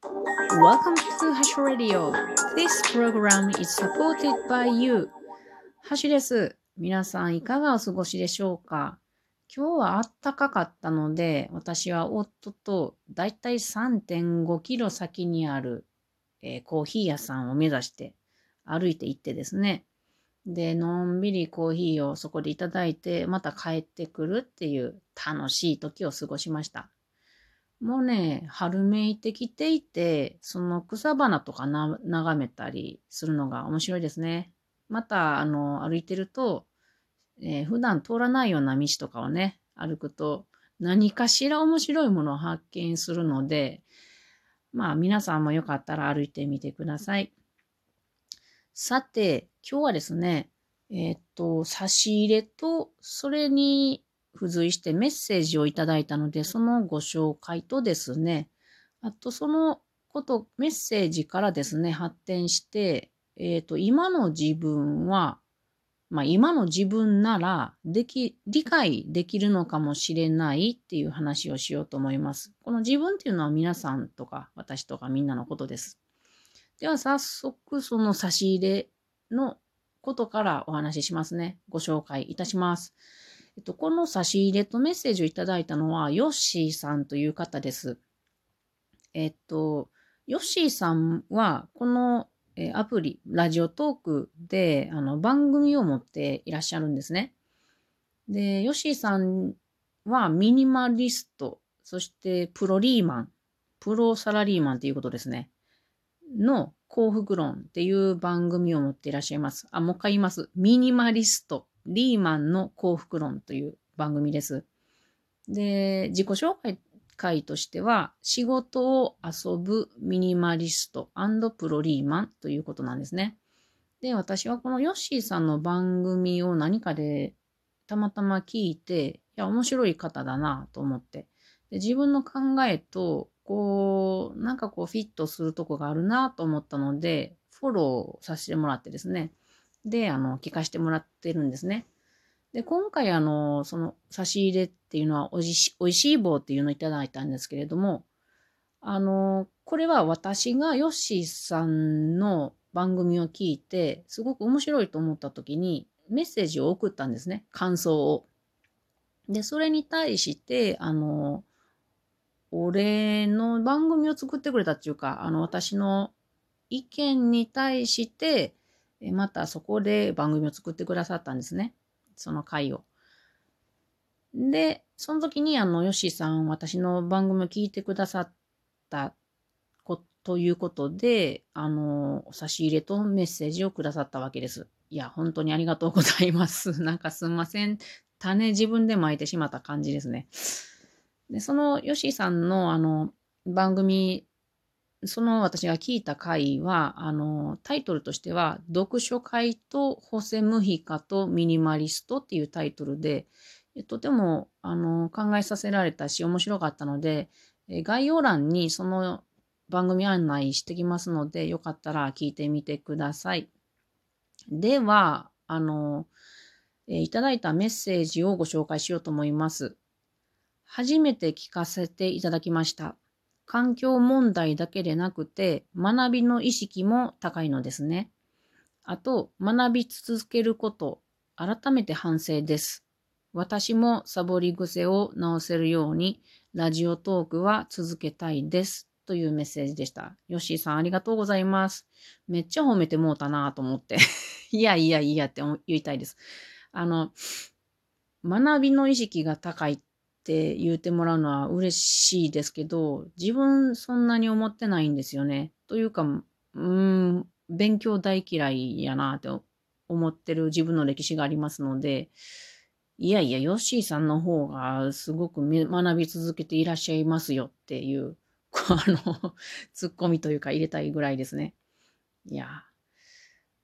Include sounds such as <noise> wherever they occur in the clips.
Welcome to Hash Radio. This program is supported by you. ハシです。皆さんいかがお過ごしでしょうか？今日はあったかかったので、私は夫とだいたい3.5キロ先にある、えーコーヒー屋さんを目指して歩いて行ってですね。で、のんびりコーヒーをそこでいただいて、また帰ってくるっていう楽しい時を過ごしました。もうね、春めいてきていて、その草花とかな眺めたりするのが面白いですね。また、あの、歩いてると、えー普段通らないような道とかをね、歩くと、何かしら面白いものを発見するので、まあ皆さんもよかったら歩いてみてください。さて、今日はですね、えーっと、差し入れと、それに付随してメッセージをいただいたので、そのご紹介とですね、あとそのこと、メッセージからですね、発展して、えーと、今の自分は、まあ今の自分なら、でき、理解できるのかもしれないっていう話をしようと思います。この自分っていうのは皆さんとか私とかみんなのことです。では早速その差し入れのことからお話ししますね。ご紹介いたします。えっと、この差し入れとメッセージをいただいたのは、ヨッシーさんという方です。えっと、ヨッシーさんは、このアプリ、ラジオトークで、あの、番組を持っていらっしゃるんですね。で、ヨッシーさんはミニマリスト、そしてプロリーマン、プロサラリーマンということですね。の幸福論っていう番組を持っていらっしゃいます。あ、もう一回言います。ミニマリスト、リーマンの幸福論という番組です。で、自己紹介会としては、仕事を遊ぶミニマリストプロリーマンということなんですね。で、私はこのヨッシーさんの番組を何かでたまたま聞いて、いや、面白い方だなと思って。で自分の考えと、こう、なんかこうフィットするとこがあるなと思ったので、フォローさせてもらってですね。で、あの、聞かせてもらってるんですね。で、今回あの、その差し入れっていうのはおいし、おいしい棒っていうのをいただいたんですけれども、あの、これは私がヨッシーさんの番組を聞いて、すごく面白いと思った時にメッセージを送ったんですね。感想を。で、それに対して、あの、俺の番組を作ってくれたっていうか、あの、私の意見に対して、えまたそこで番組を作ってくださったんですね。その回を。で、その時にあの、ヨッシーさん、私の番組を聞いてくださったこということで、あの、お差し入れとメッセージをくださったわけです。いや、本当にありがとうございます。<laughs> なんかすんません。種自分で巻いてしまった感じですね。で、そのヨッシーさんのあの、番組、その私が聞いた回は、あの、タイトルとしては、読書会とホセムヒカとミニマリストっていうタイトルで、とても、あの、考えさせられたし、面白かったので、概要欄にその番組案内してきますので、よかったら聞いてみてください。では、あの、えいただいたメッセージをご紹介しようと思います。初めて聞かせていただきました。環境問題だけでなくて、学びの意識も高いのですね。あと、学び続けること、改めて反省です。私もサボり癖を直せるように、ラジオトークは続けたいです。というメッセージでした。ヨッシーさんありがとうございます。めっちゃ褒めてもうたなと思って。<laughs> いやいやいやって言いたいです。あの、学びの意識が高いっって言うてもらうのは嬉しいですけど、自分そんなに思ってないんですよね。というか、うーん、勉強大嫌いやなって思ってる自分の歴史がありますので、いやいや、ヨッシーさんの方がすごく学び続けていらっしゃいますよっていう、こうあの、ツッコミというか入れたいぐらいですね。いや。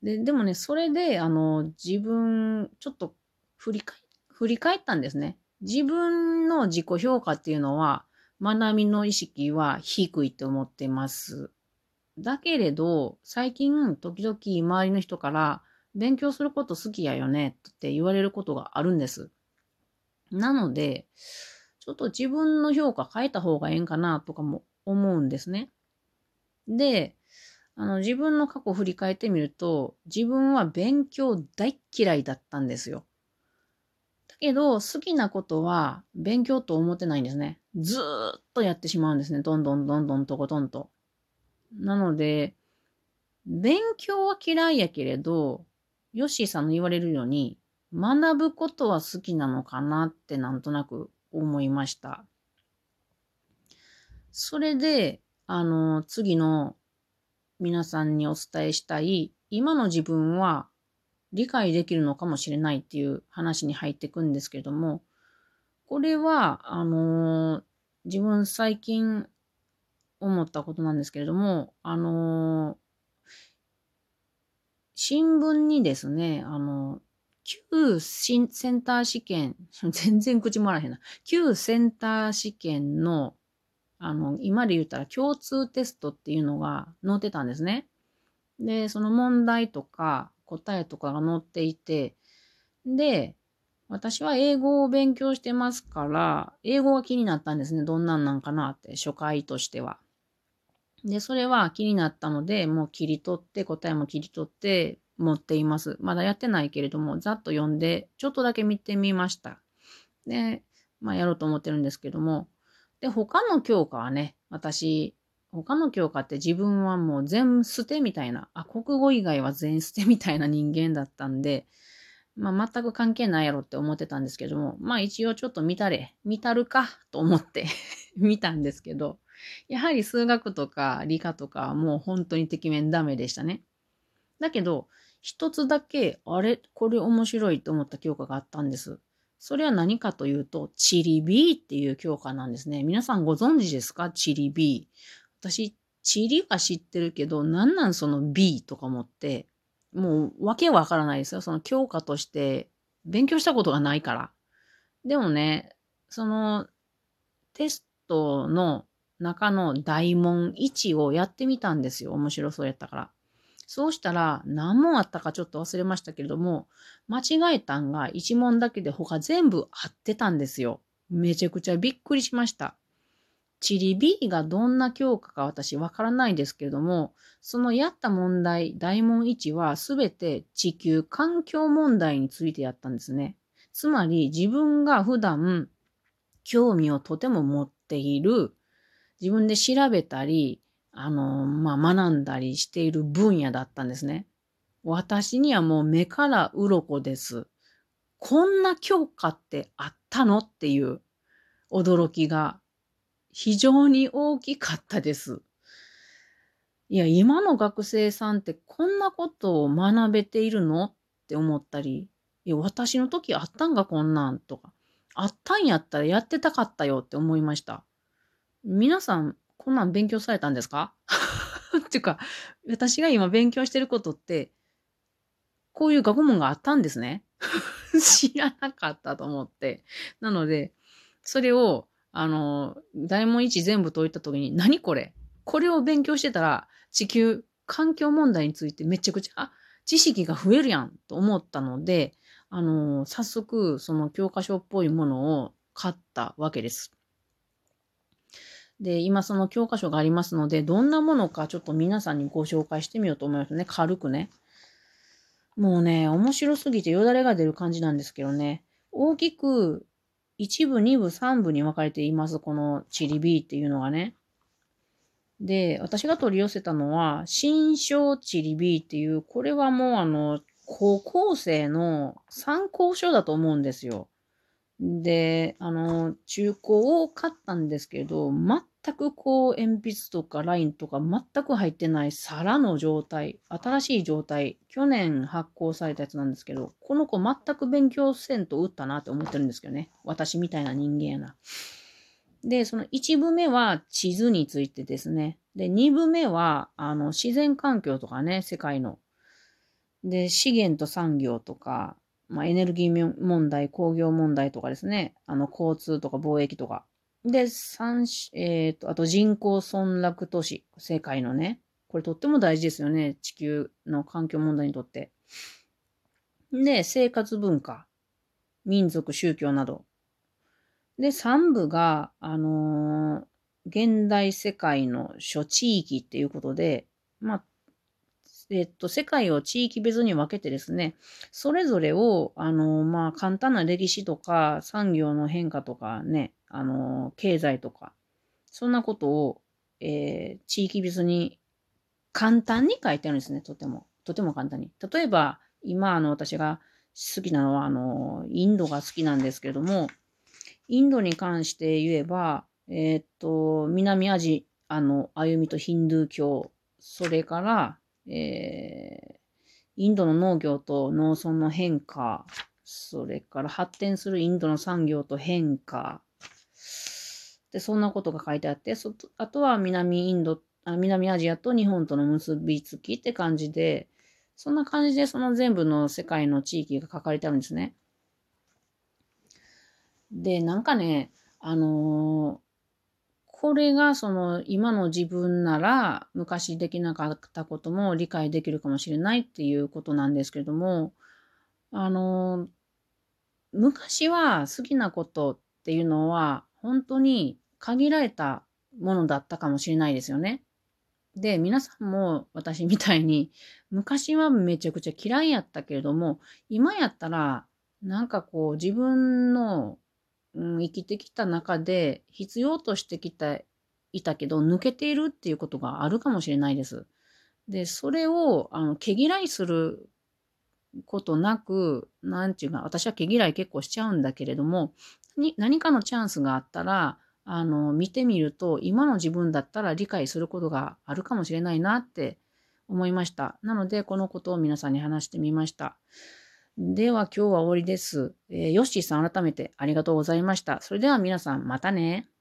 で、でもね、それで、あの、自分、ちょっと振り返、振り返ったんですね。自分の自己評価っていうのは、学びの意識は低いって思ってます。だけれど、最近、時々周りの人から、勉強すること好きやよねって言われることがあるんです。なので、ちょっと自分の評価変えた方がええんかなとかも思うんですね。で、あの、自分の過去を振り返ってみると、自分は勉強大嫌いだったんですよ。けど、好きなことは勉強と思ってないんですね。ずーっとやってしまうんですね。どんどんどんどんとことんと。なので、勉強は嫌いやけれど、ヨッシーさんの言われるように、学ぶことは好きなのかなってなんとなく思いました。それで、あの、次の皆さんにお伝えしたい、今の自分は理解できるのかもしれないっていう話に入っていくんですけれども、これは、あの自分最近思ったことなんですけれども、あの新聞にですね、あの、旧センター試験、<laughs> 全然口もあらへんな。旧センター試験の、あの、今で言ったら共通テストっていうのが載ってたんですね。で、その問題とか答えとかが載っていて、で、私は英語を勉強してますから、英語が気になったんですね。どんなんなんかなって、初回としては。で、それは気になったので、もう切り取って、答えも切り取って持っています。まだやってないけれども、ざっと読んで、ちょっとだけ見てみました。で、まあやろうと思ってるんですけども。で、他の教科はね、私、他の教科って自分はもう全捨てみたいな、あ、国語以外は全捨てみたいな人間だったんで、まあ全く関係ないやろって思ってたんですけども、まあ一応ちょっと見たれ、見たるかと思って <laughs> 見たんですけど、やはり数学とか理科とかはもう本当にてきめんダメでしたね。だけど、一つだけ、あれ、これ面白いと思った教科があったんです。それは何かというと、チリビーっていう教科なんですね。皆さんご存知ですか？チリビー。私、チリは知ってるけど、なんなんその B とか思って、もうわけわからないですよ。その教科として勉強したことがないから。でもね、そのテストの中の大問1をやってみたんですよ。面白そうやったから。そうしたら何問あったかちょっと忘れましたけれども、間違えたんが1問だけで他全部合ってたんですよ。めちゃくちゃびっくりしました。チリ B がどんな教科か私わからないですけれども、そのやった問題、大問1はすべて地球環境問題についてやったんですね。つまり自分が普段興味をとても持っている、自分で調べたり、あの、まあ、学んだりしている分野だったんですね。私にはもう目から鱗です。こんな教科ってあったのっていう驚きが非常に大きかったです。いや、今の学生さんってこんなことを学べているのって思ったり、いや、私の時あったんかこんなんとか、あったんやったらやってたかったよって思いました。皆さん、こんなん勉強されたんですか？<laughs> っていうか、私が今勉強してることって、こういう学問があったんですね。<laughs> 知らなかったと思って。なので、それをあの、大問1全部解いた時に、何これ？これを勉強してたら、地球環境問題についてめちゃくちゃ、あ知識が増えるやんと思ったので、あの、早速、その教科書っぽいものを買ったわけです。で、今その教科書がありますので、どんなものかちょっと皆さんにご紹介してみようと思いますね。軽くね。もうね、面白すぎてよだれが出る感じなんですけどね。大きく一部、二部、三部に分かれています。このチリビーっていうのがね。で、私が取り寄せたのは、新章チリビーっていう、これはもうあの、高校生の参考書だと思うんですよ。で、あの、中古を買ったんですけど、全全くこう、鉛筆とかラインとか全く入ってない皿の状態、新しい状態、去年発行されたやつなんですけど、この子全く勉強せんと打ったなって思ってるんですけどね。私みたいな人間やな。で、その1部目は地図についてですね。で、2部目は、あの、自然環境とかね、世界の。で、資源と産業とか、まあ、エネルギー問題、工業問題とかですね、あの、交通とか貿易とか。で、三、えっ、ー、と、あと人口村落都市、世界のね、これとっても大事ですよね、地球の環境問題にとって。で、生活文化、民族、宗教など。で、三部が、あのー、現代世界の諸地域っていうことで、まあ、えっと、世界を地域別に分けてですね、それぞれを、あの、まあ、簡単な歴史とか、産業の変化とかね、あの、経済とか、そんなことを、えー、地域別に簡単に書いてあるんですね、とても。とても簡単に。例えば、今、あの、私が好きなのは、あの、インドが好きなんですけれども、インドに関して言えば、えー、っと、南アジアの歩みとヒンドゥー教、それから、えー、インドの農業と農村の変化、それから発展するインドの産業と変化、で、そんなことが書いてあって、そあとは南インド、あ南アジアと日本との結びつきって感じで、そんな感じでその全部の世界の地域が書かれてあるんですね。で、なんかね、あのこれがその今の自分なら昔できなかったことも理解できるかもしれないっていうことなんですけれども、あの、昔は好きなことっていうのは本当に限られたものだったかもしれないですよね。で、皆さんも私みたいに昔はめちゃくちゃ嫌いやったけれども、今やったらなんかこう自分のうん、生きてきた中で必要としてきた、いたけど抜けているっていうことがあるかもしれないです。で、それを、あの、毛嫌いすることなく、なんていうか、私は毛嫌い結構しちゃうんだけれども、に何かのチャンスがあったら、あの、見てみると、今の自分だったら理解することがあるかもしれないなって思いました。なので、このことを皆さんに話してみました。では今日は終わりです。えー、ヨッシーさん改めてありがとうございました。それでは皆さんまたね。